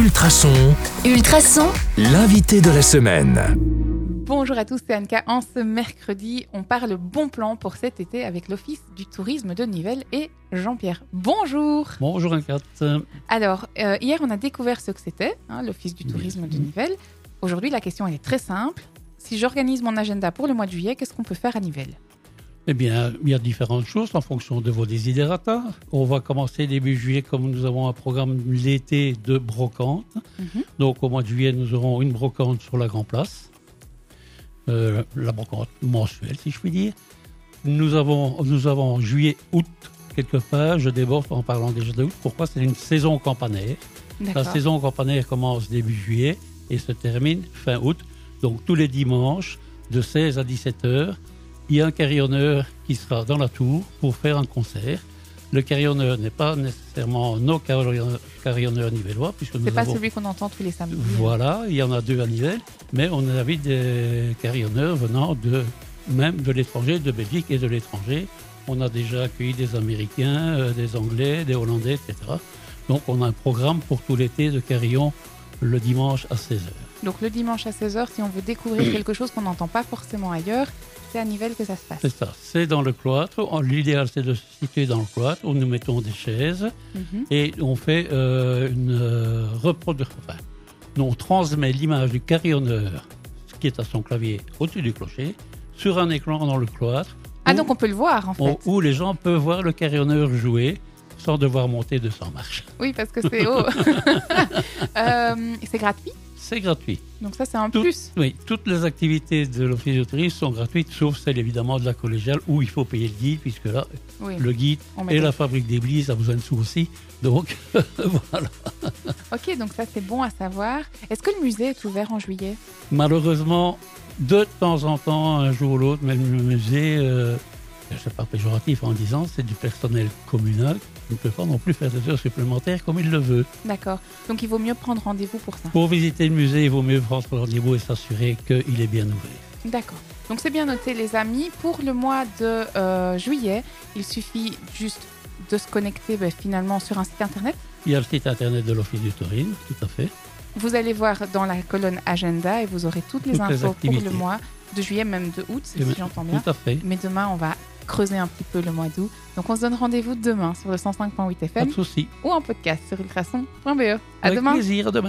Ultrason, Ultrason, l'invité de la semaine. Bonjour à tous, c'est Anka. En ce mercredi, on parle bon plan pour cet été avec l'Office du tourisme de Nivelles et Jean-Pierre. Bonjour Bonjour Agathe. Alors, euh, hier, on a découvert ce que c'était, hein, l'Office du tourisme de Nivelles. Aujourd'hui, la question elle est très simple. Si j'organise mon agenda pour le mois de juillet, qu'est-ce qu'on peut faire à Nivelles? Eh bien, il y a différentes choses en fonction de vos desiderata. On va commencer début juillet comme nous avons un programme l'été de brocante. Mhm. Donc au mois de juillet, nous aurons une brocante sur la Grand Place. Euh, la brocante mensuelle, si je puis dire. Nous avons, nous avons juillet, août, quelque part. Je déborde en parlant déjà de août. Pourquoi? C'est une saison campanaire. La saison campanaire commence début juillet et se termine fin août. Donc tous les dimanches, de 16 à 17 heures, il y a un carillonneur qui sera dans la tour pour faire un concert. Le carillonneur n'est pas nécessairement nos carillonneurs nivellois, puisque C'est pas avons... celui qu'on entend tous les samedis. Voilà, il y en a deux à Nivelles, mais on invite des carillonneurs venant de, même de l'étranger, de Belgique et de l'étranger. On a déjà accueilli des Américains, euh, des Anglais, des Hollandais, etc. Donc on a un programme pour tout l'été de carillon le dimanche à 16h. Donc le dimanche à 16h, si on veut découvrir quelque chose qu'on n'entend pas forcément ailleurs, c'est à Nivelles que ça se passe. C'est ça, c'est dans le cloître. L'idéal, c'est de se situer dans le cloître où nous mettons des chaises Mhm. et on fait euh, une euh, reproduction. Enfin, nous, on transmet l'image du carillonneur qui est à son clavier au-dessus du clocher sur un écran dans le cloître Ah, où- donc on peut le voir en fait. où, où les gens peuvent voir le carillonneur jouer sans devoir monter 200 marches. Oui, parce que c'est haut. Euh, c'est gratuit? C'est gratuit. Donc ça, c'est un Tout- plus. Oui, toutes les activités de l'office de tourisme sont gratuites, sauf celle évidemment de la collégiale où il faut payer le guide, puisque là, Oui. le guide et des- la fabrique d'église a besoin de sous aussi. Donc, voilà. Ok, donc ça, c'est bon à savoir. Est-ce que le musée est ouvert en juillet? Malheureusement, de temps en temps, un jour ou l'autre, même le musée, euh, je ne sais pas péjoratif en disant, c'est du personnel communal qui ne peut pas non plus faire des heures supplémentaires comme il le veut. D'accord. Donc il vaut mieux prendre rendez-vous pour ça. Pour visiter le musée, il vaut mieux prendre rendez-vous et s'assurer qu'il est bien ouvert. D'accord. Donc c'est bien noté, les amis. Pour le mois de euh, juillet, il suffit juste de se connecter ben, finalement sur un site internet. Il y a le site internet de l'Office du tourisme, tout à fait. Vous allez voir dans la colonne agenda et vous aurez toutes les Toutes les infos pour le mois de juillet, même de août, si j'entends bien. Tout à fait. Mais demain, on va creuser un petit peu le mois d'août. Donc on se donne rendez-vous demain sur le 105.8 Pas FM de souci. ou en podcast sur ultrason.be. À Avec demain. plaisir, à demain.